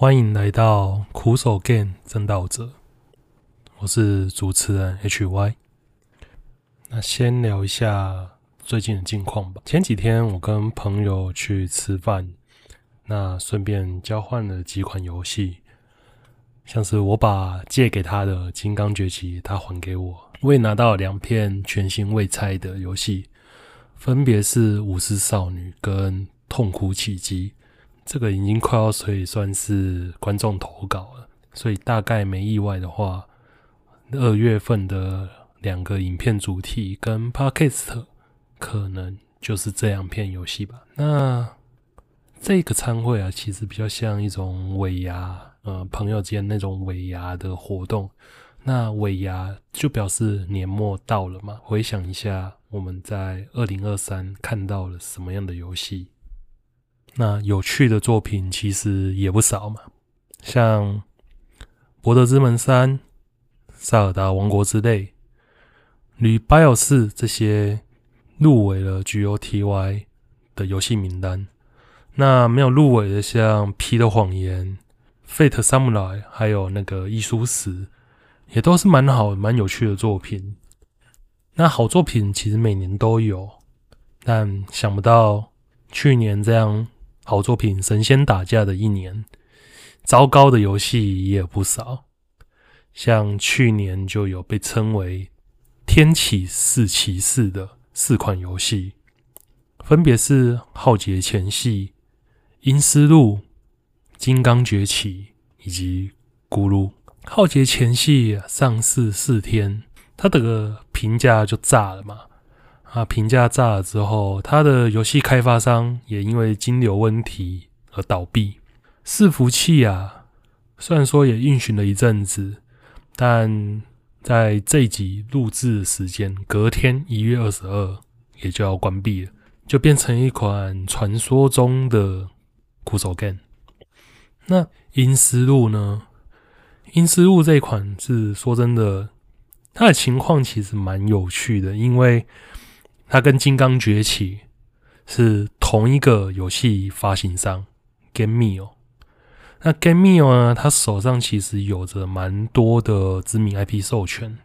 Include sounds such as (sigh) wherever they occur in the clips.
欢迎来到苦手 Game 证道者，我是主持人 HY。那先聊一下最近的近况吧。前几天我跟朋友去吃饭，那顺便交换了几款游戏，像是我把借给他的《金刚崛起》，他还给我。我也拿到两片全新未拆的游戏，分别是《舞狮少女》跟《痛哭奇迹》。这个已经快要可以算是观众投稿了，所以大概没意外的话，二月份的两个影片主题跟 Podcast 可能就是这两片游戏吧。那这个参会啊，其实比较像一种尾牙，呃，朋友间那种尾牙的活动。那尾牙就表示年末到了嘛。回想一下，我们在二零二三看到了什么样的游戏？那有趣的作品其实也不少嘛，像《博德之门三》《萨尔达王国之泪》《与 BIOS》这些入围了 GOTY 的游戏名单。那没有入围的，像《P 的谎言》《Fate Samurai》还有那个《异书史》，也都是蛮好、蛮有趣的作品。那好作品其实每年都有，但想不到去年这样。好作品神仙打架的一年，糟糕的游戏也有不少。像去年就有被称为“天启四骑士”的四款游戏，分别是《浩劫前夕》《阴尸路》《金刚崛起》以及《咕噜》。《浩劫前夕》上市四天，它的评价就炸了嘛。啊，评价炸了之后，他的游戏开发商也因为金流问题而倒闭。伺服器啊，虽然说也运行了一阵子，但在这一集录制的时间，隔天一月二十二也就要关闭了，就变成一款传说中的苦手 game。那阴尸路呢？阴尸路这一款是说真的，它的情况其实蛮有趣的，因为。它跟《金刚崛起》是同一个游戏发行商 GameMio。那 GameMio 呢，它手上其实有着蛮多的知名 IP 授权，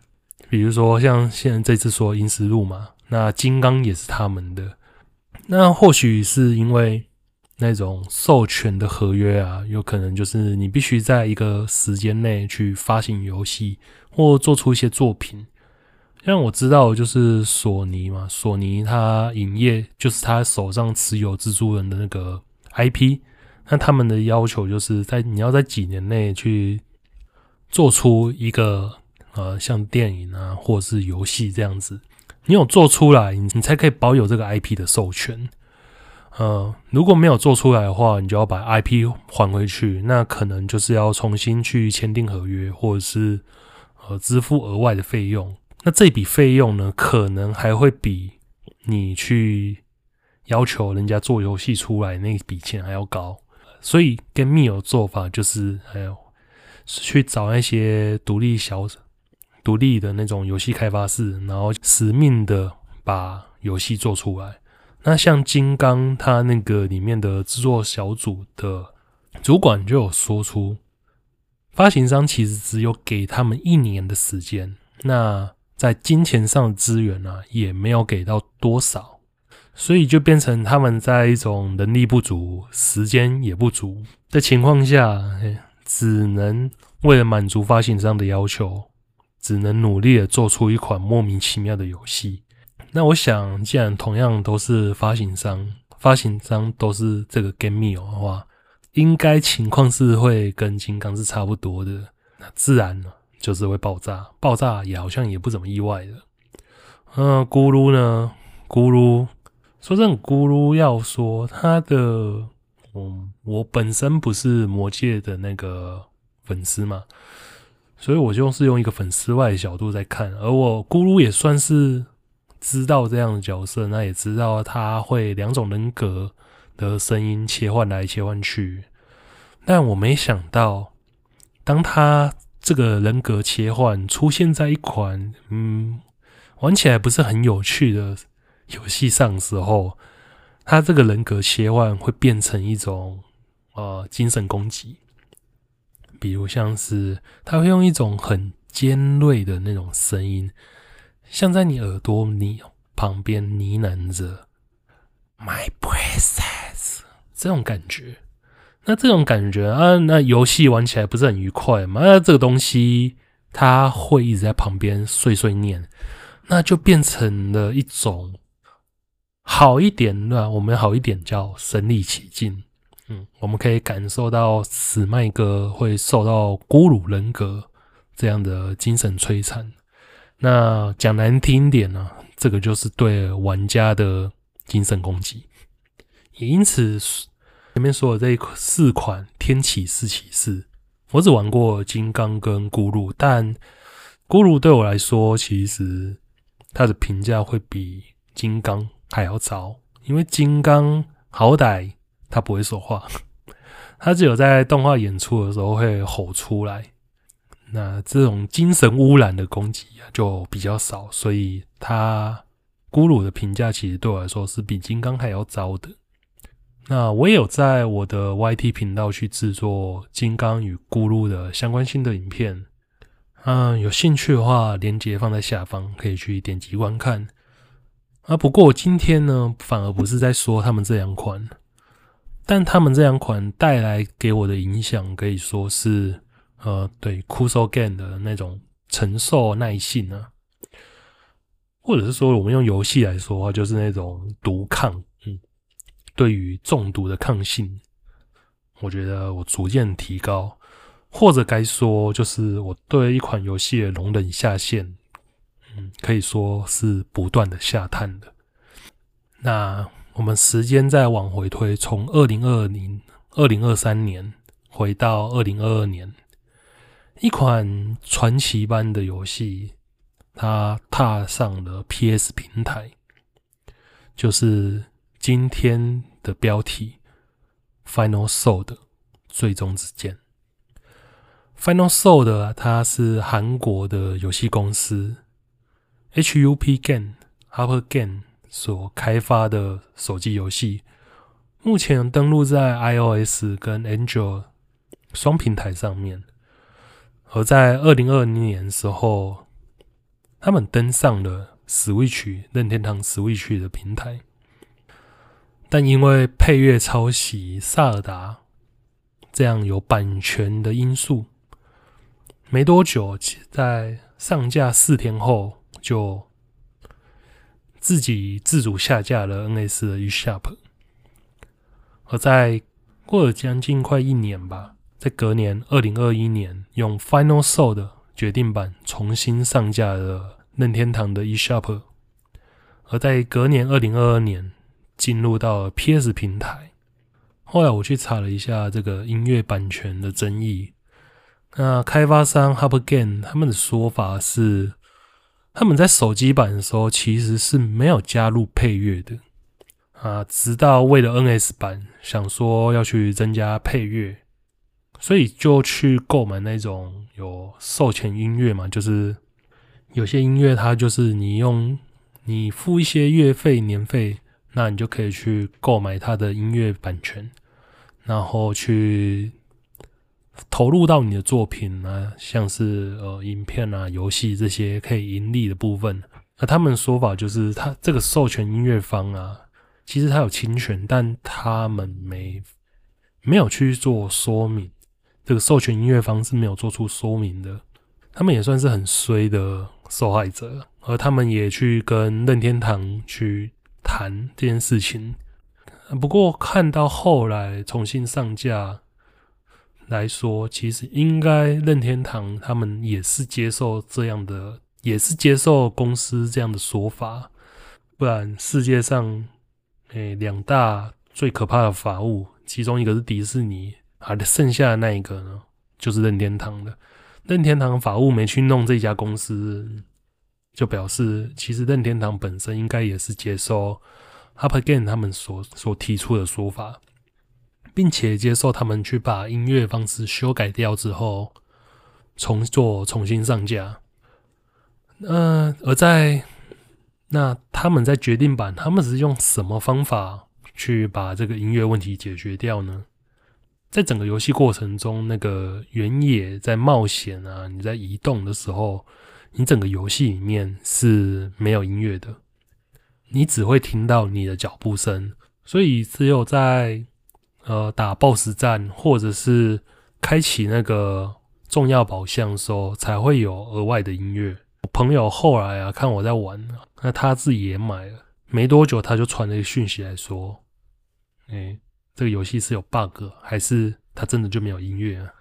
比如说像现在这次说《阴尸路》嘛，那《金刚》也是他们的。那或许是因为那种授权的合约啊，有可能就是你必须在一个时间内去发行游戏或做出一些作品。像我知道，就是索尼嘛，索尼它营业就是他手上持有蜘蛛人的那个 IP，那他们的要求就是在你要在几年内去做出一个呃像电影啊或者是游戏这样子，你有做出来，你你才可以保有这个 IP 的授权。呃，如果没有做出来的话，你就要把 IP 还回去，那可能就是要重新去签订合约，或者是呃支付额外的费用。那这笔费用呢，可能还会比你去要求人家做游戏出来那笔钱还要高，所以跟密友做法就是还有去找那些独立小、独立的那种游戏开发室，然后死命的把游戏做出来。那像金刚，它那个里面的制作小组的主管就有说出，发行商其实只有给他们一年的时间。那在金钱上的资源呢、啊，也没有给到多少，所以就变成他们在一种能力不足、时间也不足的情况下，只能为了满足发行商的要求，只能努力的做出一款莫名其妙的游戏。那我想，既然同样都是发行商，发行商都是这个 GameMio 的话，应该情况是会跟金刚是差不多的，那自然了。就是会爆炸，爆炸也好像也不怎么意外的。嗯、咕噜呢？咕噜说真的，咕噜要说他的，嗯，我本身不是魔界的那个粉丝嘛，所以我就是用一个粉丝外的角度在看。而我咕噜也算是知道这样的角色，那也知道他会两种人格的声音切换来切换去，但我没想到当他。这个人格切换出现在一款嗯玩起来不是很有趣的游戏上时候，他这个人格切换会变成一种呃精神攻击，比如像是他会用一种很尖锐的那种声音，像在你耳朵里旁边呢喃着 “My princess” 这种感觉。那这种感觉啊，那游戏玩起来不是很愉快吗？那这个东西它会一直在旁边碎碎念，那就变成了一种好一点的，我们好一点叫身临其境。嗯，我们可以感受到史麦哥会受到咕噜人格这样的精神摧残。那讲难听点呢，这个就是对玩家的精神攻击。也因此。前面说的这四款天启四骑士，我只玩过金刚跟咕噜，但咕噜对我来说，其实它的评价会比金刚还要糟，因为金刚好歹它不会说话，它只有在动画演出的时候会吼出来，那这种精神污染的攻击啊就比较少，所以它咕噜的评价其实对我来说是比金刚还要糟的。那我也有在我的 YT 频道去制作金刚与咕噜的相关性的影片，嗯，有兴趣的话，链接放在下方，可以去点击观看。啊，不过今天呢，反而不是在说他们这两款，但他们这两款带来给我的影响，可以说是，呃，对 Kuso Game 的那种承受耐性啊，或者是说我们用游戏来说的话，就是那种毒抗。对于中毒的抗性，我觉得我逐渐提高，或者该说，就是我对一款游戏的容忍下限，嗯，可以说是不断的下探的。那我们时间再往回推，从二零二零、二零二三年回到二零二二年，一款传奇般的游戏，它踏上了 PS 平台，就是。今天的标题：Final Sword 最终之剑。Final Sword 它是韩国的游戏公司 HUP Game Upper Game 所开发的手机游戏，目前登录在 iOS 跟 Android 双平台上面。而在二零二零年时候，他们登上了 Switch 任天堂 Switch 的平台。但因为配乐抄袭《萨尔达》这样有版权的因素，没多久，在上架四天后就自己自主下架了 NS 的 eShop。而在过了将近快一年吧，在隔年二零二一年，用 Final Sword 决定版重新上架了任天堂的 eShop。而在隔年二零二二年。进入到 PS 平台，后来我去查了一下这个音乐版权的争议。那开发商 Hub Game 他们的说法是，他们在手机版的时候其实是没有加入配乐的啊，直到为了 NS 版想说要去增加配乐，所以就去购买那种有授权音乐嘛，就是有些音乐它就是你用你付一些月费年费。那你就可以去购买他的音乐版权，然后去投入到你的作品啊，像是呃影片啊、游戏这些可以盈利的部分。那他们说法就是，他这个授权音乐方啊，其实他有侵权，但他们没没有去做说明。这个授权音乐方是没有做出说明的，他们也算是很衰的受害者，而他们也去跟任天堂去。谈这件事情，不过看到后来重新上架来说，其实应该任天堂他们也是接受这样的，也是接受公司这样的说法，不然世界上诶两大最可怕的法务，其中一个是迪士尼，啊，剩下的那一个呢，就是任天堂的。任天堂法务没去弄这家公司。就表示，其实任天堂本身应该也是接受 Up Again 他们所所提出的说法，并且接受他们去把音乐方式修改掉之后，重做重新上架。呃，而在那他们在决定版，他们是用什么方法去把这个音乐问题解决掉呢？在整个游戏过程中，那个原野在冒险啊，你在移动的时候，你整个游戏里面是没有音乐的，你只会听到你的脚步声，所以只有在呃打 BOSS 战或者是开启那个重要宝箱的时候，才会有额外的音乐。我朋友后来啊看我在玩，那他自己也买了，没多久他就传了一个讯息来说，哎。这个游戏是有 bug，还是它真的就没有音乐啊？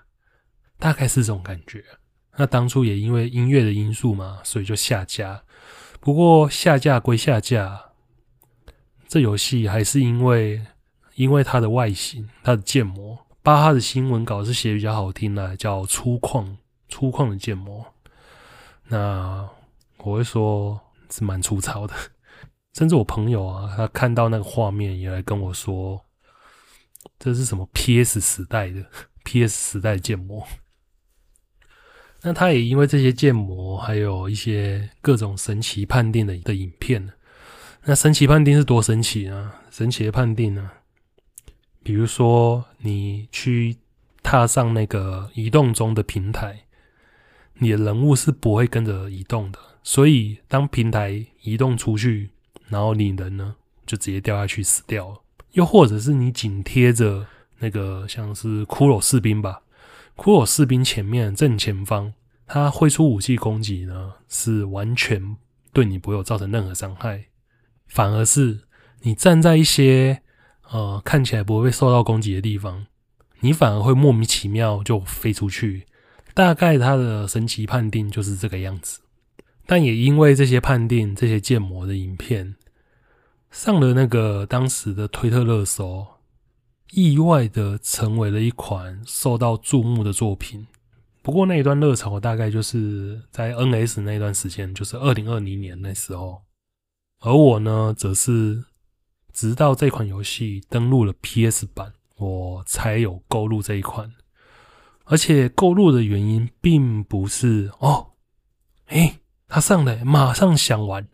大概是这种感觉。那当初也因为音乐的因素嘛，所以就下架。不过下架归下架，这游戏还是因为因为它的外形、它的建模，巴哈的新闻稿是写比较好听的，叫粗犷、粗犷的建模。那我会说是蛮粗糙的，甚至我朋友啊，他看到那个画面也来跟我说。这是什么 PS 时代的 (laughs) PS 时代的建模？那他也因为这些建模，还有一些各种神奇判定的的影片。那神奇判定是多神奇呢？神奇的判定呢？比如说，你去踏上那个移动中的平台，你的人物是不会跟着移动的。所以，当平台移动出去，然后你人呢，就直接掉下去死掉了。又或者是你紧贴着那个像是骷髅士兵吧，骷髅士兵前面正前方，他挥出武器攻击呢，是完全对你不会有造成任何伤害，反而是你站在一些呃看起来不会受到攻击的地方，你反而会莫名其妙就飞出去。大概他的神奇判定就是这个样子，但也因为这些判定，这些建模的影片。上了那个当时的推特热搜，意外的成为了一款受到注目的作品。不过那一段热潮大概就是在 NS 那段时间，就是二零二零年那时候。而我呢，则是直到这款游戏登录了 PS 版，我才有购入这一款。而且购入的原因并不是哦，诶，它上来马上想玩，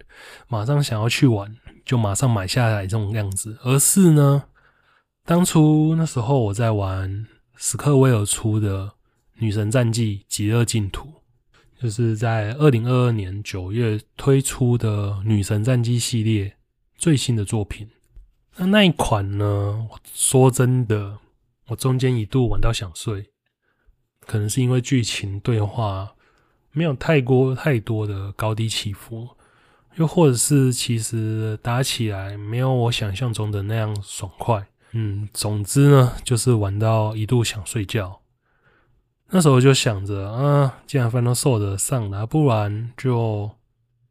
马上想要去玩。就马上买下来这种样子，而是呢，当初那时候我在玩史克威尔出的《女神战记：极乐净土》，就是在二零二二年九月推出的《女神战记》系列最新的作品。那那一款呢，说真的，我中间一度玩到想睡，可能是因为剧情对话没有太过太多的高低起伏。又或者是其实打起来没有我想象中的那样爽快，嗯，总之呢，就是玩到一度想睡觉。那时候就想着啊，既然 Final Sword 上了，不然就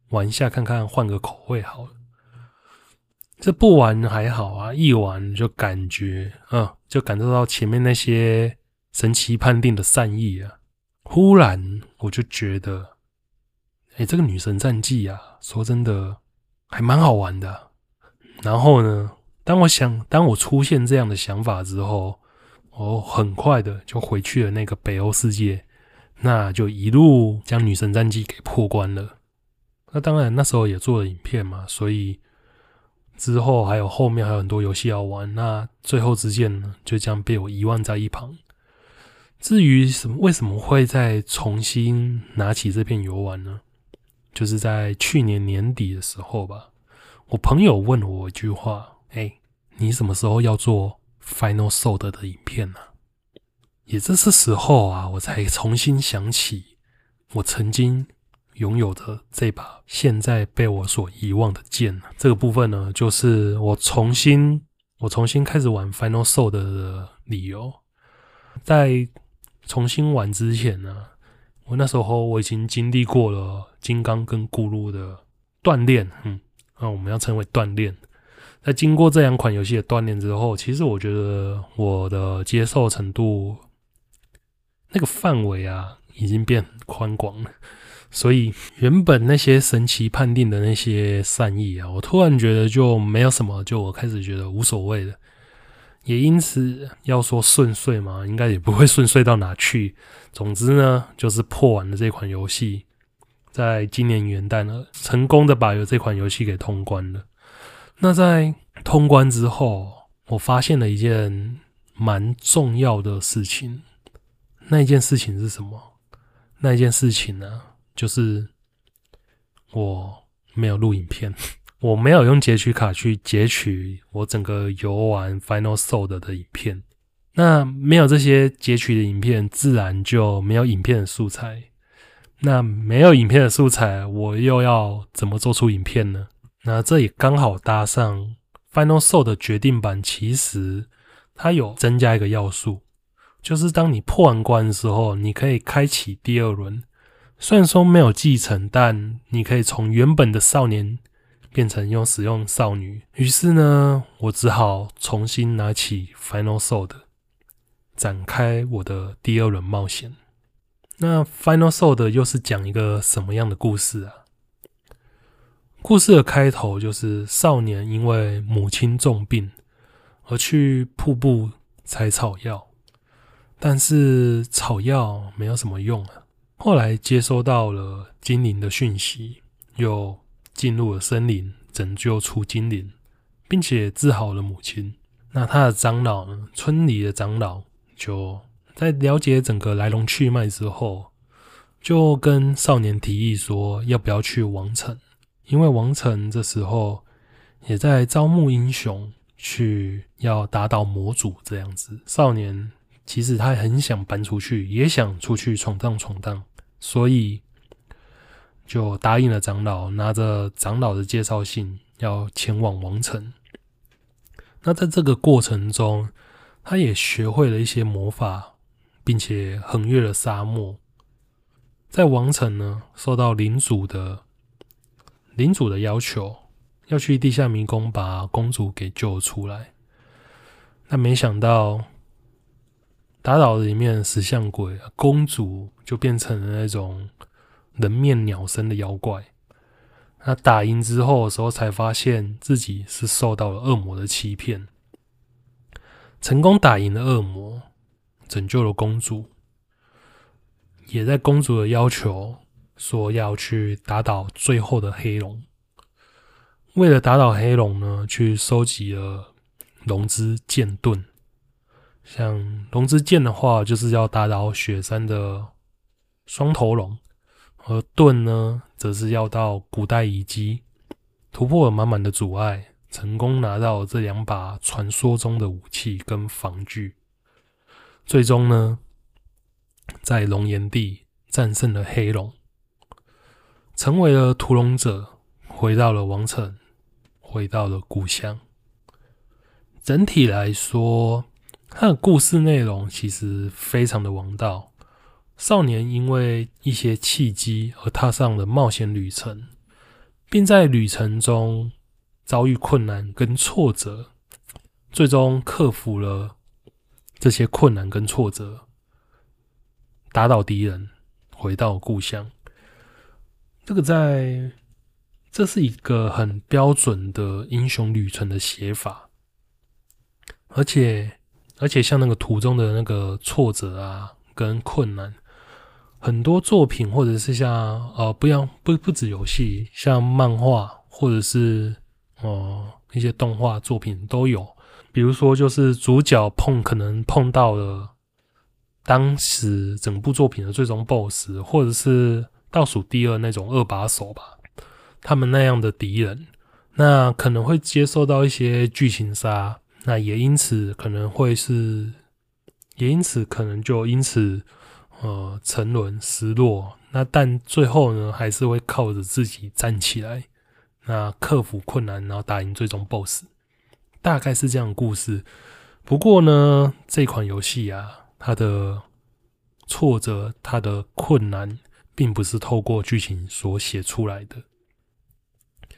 玩一下看看，换个口味好了。这不玩还好啊，一玩就感觉，嗯，就感受到前面那些神奇判定的善意啊。忽然我就觉得。哎，这个女神战记啊，说真的还蛮好玩的。然后呢，当我想，当我出现这样的想法之后，我很快的就回去了那个北欧世界，那就一路将女神战记给破关了。那当然那时候也做了影片嘛，所以之后还有后面还有很多游戏要玩。那最后之剑呢，就这样被我遗忘在一旁。至于什么，为什么会再重新拿起这片游玩呢？就是在去年年底的时候吧，我朋友问我一句话：“哎，你什么时候要做 Final Sword 的影片呢？”也这是时候啊，我才重新想起我曾经拥有的这把现在被我所遗忘的剑。这个部分呢，就是我重新我重新开始玩 Final Sword 的理由。在重新玩之前呢。我那时候我已经经历过了金刚跟咕噜的锻炼，嗯，那我们要称为锻炼。在经过这两款游戏的锻炼之后，其实我觉得我的接受程度那个范围啊，已经变宽广了。所以原本那些神奇判定的那些善意啊，我突然觉得就没有什么，就我开始觉得无所谓了。也因此，要说顺遂嘛，应该也不会顺遂到哪去。总之呢，就是破完了这款游戏，在今年元旦呢，成功的把这款游戏给通关了。那在通关之后，我发现了一件蛮重要的事情。那一件事情是什么？那一件事情呢，就是我没有录影片，(laughs) 我没有用截取卡去截取我整个游玩 Final Sold 的影片。那没有这些截取的影片，自然就没有影片的素材。那没有影片的素材，我又要怎么做出影片呢？那这也刚好搭上 Final Sword 的决定版，其实它有增加一个要素。就是当你破完关的时候，你可以开启第二轮。虽然说没有继承，但你可以从原本的少年变成用使用少女。于是呢，我只好重新拿起 Final Sword，展开我的第二轮冒险。那 Final Sword 又是讲一个什么样的故事啊？故事的开头就是少年因为母亲重病而去瀑布采草药。但是草药没有什么用啊。后来接收到了精灵的讯息，又进入了森林，拯救出精灵，并且治好了母亲。那他的长老呢？村里的长老就在了解整个来龙去脉之后，就跟少年提议说，要不要去王城？因为王城这时候也在招募英雄，去要打倒魔主这样子。少年。其实他很想搬出去，也想出去闯荡闯荡，所以就答应了长老，拿着长老的介绍信要前往王城。那在这个过程中，他也学会了一些魔法，并且横越了沙漠。在王城呢，受到领主的领主的要求，要去地下迷宫把公主给救出来。但没想到。打倒了里面的石像鬼，公主就变成了那种人面鸟身的妖怪。那打赢之后的时候，才发现自己是受到了恶魔的欺骗，成功打赢了恶魔，拯救了公主，也在公主的要求说要去打倒最后的黑龙。为了打倒黑龙呢，去收集了龙之剑盾。像龙之剑的话，就是要打倒雪山的双头龙；而盾呢，则是要到古代遗迹突破了满满的阻碍，成功拿到这两把传说中的武器跟防具。最终呢，在龙炎地战胜了黑龙，成为了屠龙者，回到了王城，回到了故乡。整体来说。他的故事内容其实非常的王道。少年因为一些契机而踏上了冒险旅程，并在旅程中遭遇困难跟挫折，最终克服了这些困难跟挫折，打倒敌人，回到故乡。这个在，这是一个很标准的英雄旅程的写法，而且。而且像那个途中的那个挫折啊，跟困难，很多作品或者是像呃，不要不不止游戏，像漫画或者是哦、呃、一些动画作品都有。比如说，就是主角碰可能碰到了当时整部作品的最终 BOSS，或者是倒数第二那种二把手吧，他们那样的敌人，那可能会接受到一些剧情杀。那也因此可能会是，也因此可能就因此呃沉沦失落。那但最后呢，还是会靠着自己站起来，那克服困难，然后打赢最终 BOSS，大概是这样的故事。不过呢，这款游戏啊，它的挫折、它的困难，并不是透过剧情所写出来的，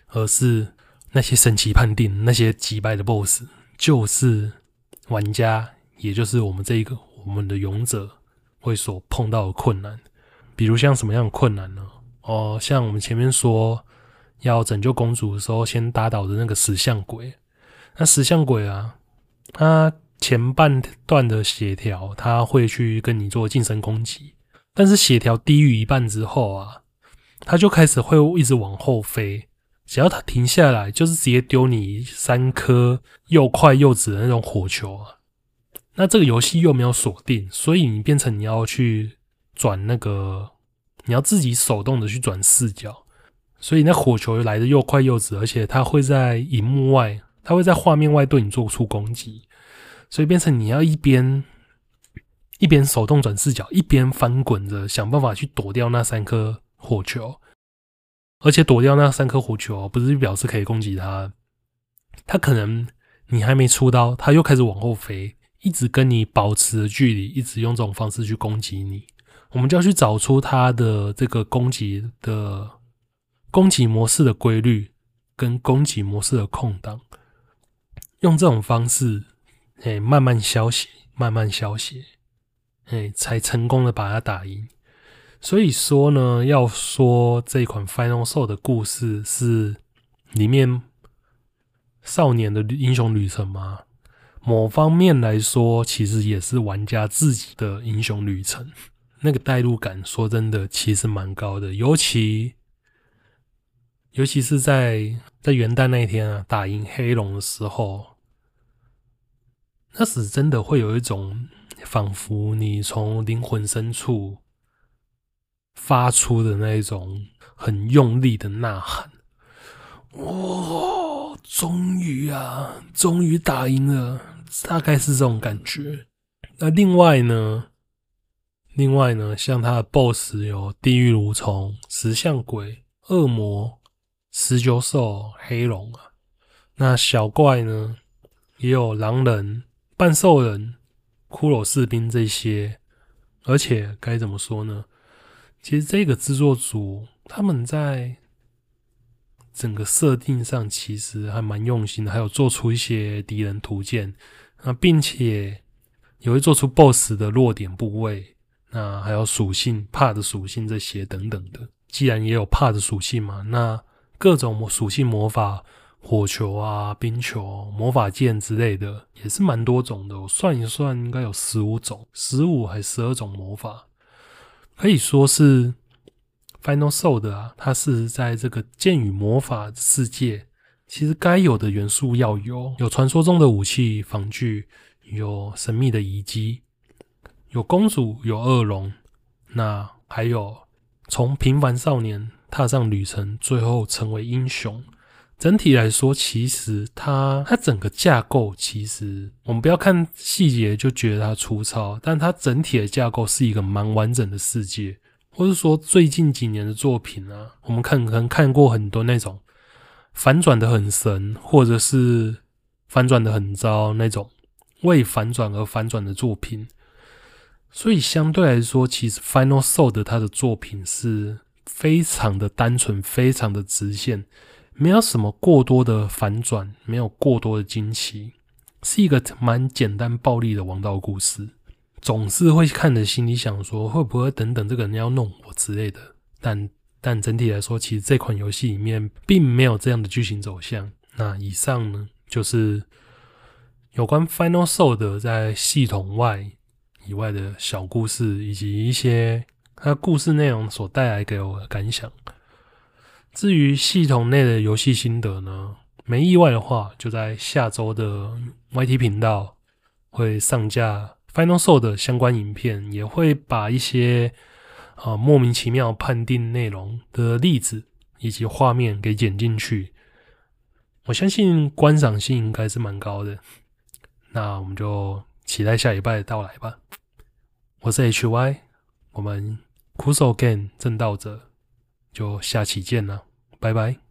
而是那些神奇判定、那些击败的 BOSS。就是玩家，也就是我们这一个我们的勇者会所碰到的困难，比如像什么样的困难呢？哦，像我们前面说要拯救公主的时候，先打倒的那个石像鬼。那石像鬼啊，他前半段的协调他会去跟你做近身攻击，但是血条低于一半之后啊，他就开始会一直往后飞。只要他停下来，就是直接丢你三颗又快又直的那种火球啊！那这个游戏又没有锁定，所以你变成你要去转那个，你要自己手动的去转视角，所以那火球来的又快又直，而且它会在荧幕外，它会在画面外对你做出攻击，所以变成你要一边一边手动转视角，一边翻滚着想办法去躲掉那三颗火球，而且躲掉那三颗火球不是表示可以攻击它，它可能你还没出刀，它又开始往后飞。一直跟你保持距离，一直用这种方式去攻击你，我们就要去找出它的这个攻击的攻击模式的规律跟攻击模式的空档，用这种方式，哎，慢慢消血，慢慢消血，哎，才成功的把它打赢。所以说呢，要说这款 Final Soul 的故事是里面少年的英雄旅程吗？某方面来说，其实也是玩家自己的英雄旅程，那个代入感，说真的，其实蛮高的。尤其，尤其是在在元旦那一天啊，打赢黑龙的时候，那时真的会有一种仿佛你从灵魂深处发出的那种很用力的呐喊，哇！终于啊，终于打赢了，大概是这种感觉。那另外呢，另外呢，像他的 BOSS 有地狱蠕虫、石像鬼、恶魔、十九兽、黑龙啊。那小怪呢，也有狼人、半兽人、骷髅士兵这些。而且该怎么说呢？其实这个制作组他们在。整个设定上其实还蛮用心的，还有做出一些敌人图鉴，那并且也会做出 BOSS 的弱点部位，那还有属性、怕的属性这些等等的。既然也有怕的属性嘛，那各种属性魔法，火球啊、冰球、魔法剑之类的，也是蛮多种的。我算一算，应该有十五种、十五还十二种魔法，可以说是。Final Soul 的啊，它是在这个剑与魔法世界，其实该有的元素要有，有传说中的武器防具，有神秘的遗迹，有公主，有恶龙，那还有从平凡少年踏上旅程，最后成为英雄。整体来说，其实它它整个架构，其实我们不要看细节就觉得它粗糙，但它整体的架构是一个蛮完整的世界。或是说最近几年的作品啊，我们看可能看过很多那种反转的很神，或者是反转的很糟那种为反转而反转的作品。所以相对来说，其实 Final Soul 的他的作品是非常的单纯，非常的直线，没有什么过多的反转，没有过多的惊奇，是一个蛮简单暴力的王道故事。总是会看着心里想说，会不会等等这个人要弄我之类的。但但整体来说，其实这款游戏里面并没有这样的剧情走向。那以上呢，就是有关 Final Soul 的在系统外以外的小故事，以及一些它故事内容所带来给我的感想。至于系统内的游戏心得呢，没意外的话，就在下周的 YT 频道会上架。Final Show 的相关影片也会把一些啊莫名其妙判定内容的例子以及画面给剪进去，我相信观赏性应该是蛮高的。那我们就期待下礼拜的到来吧。我是 HY，我们苦手 Game 正道者，就下期见了，拜拜。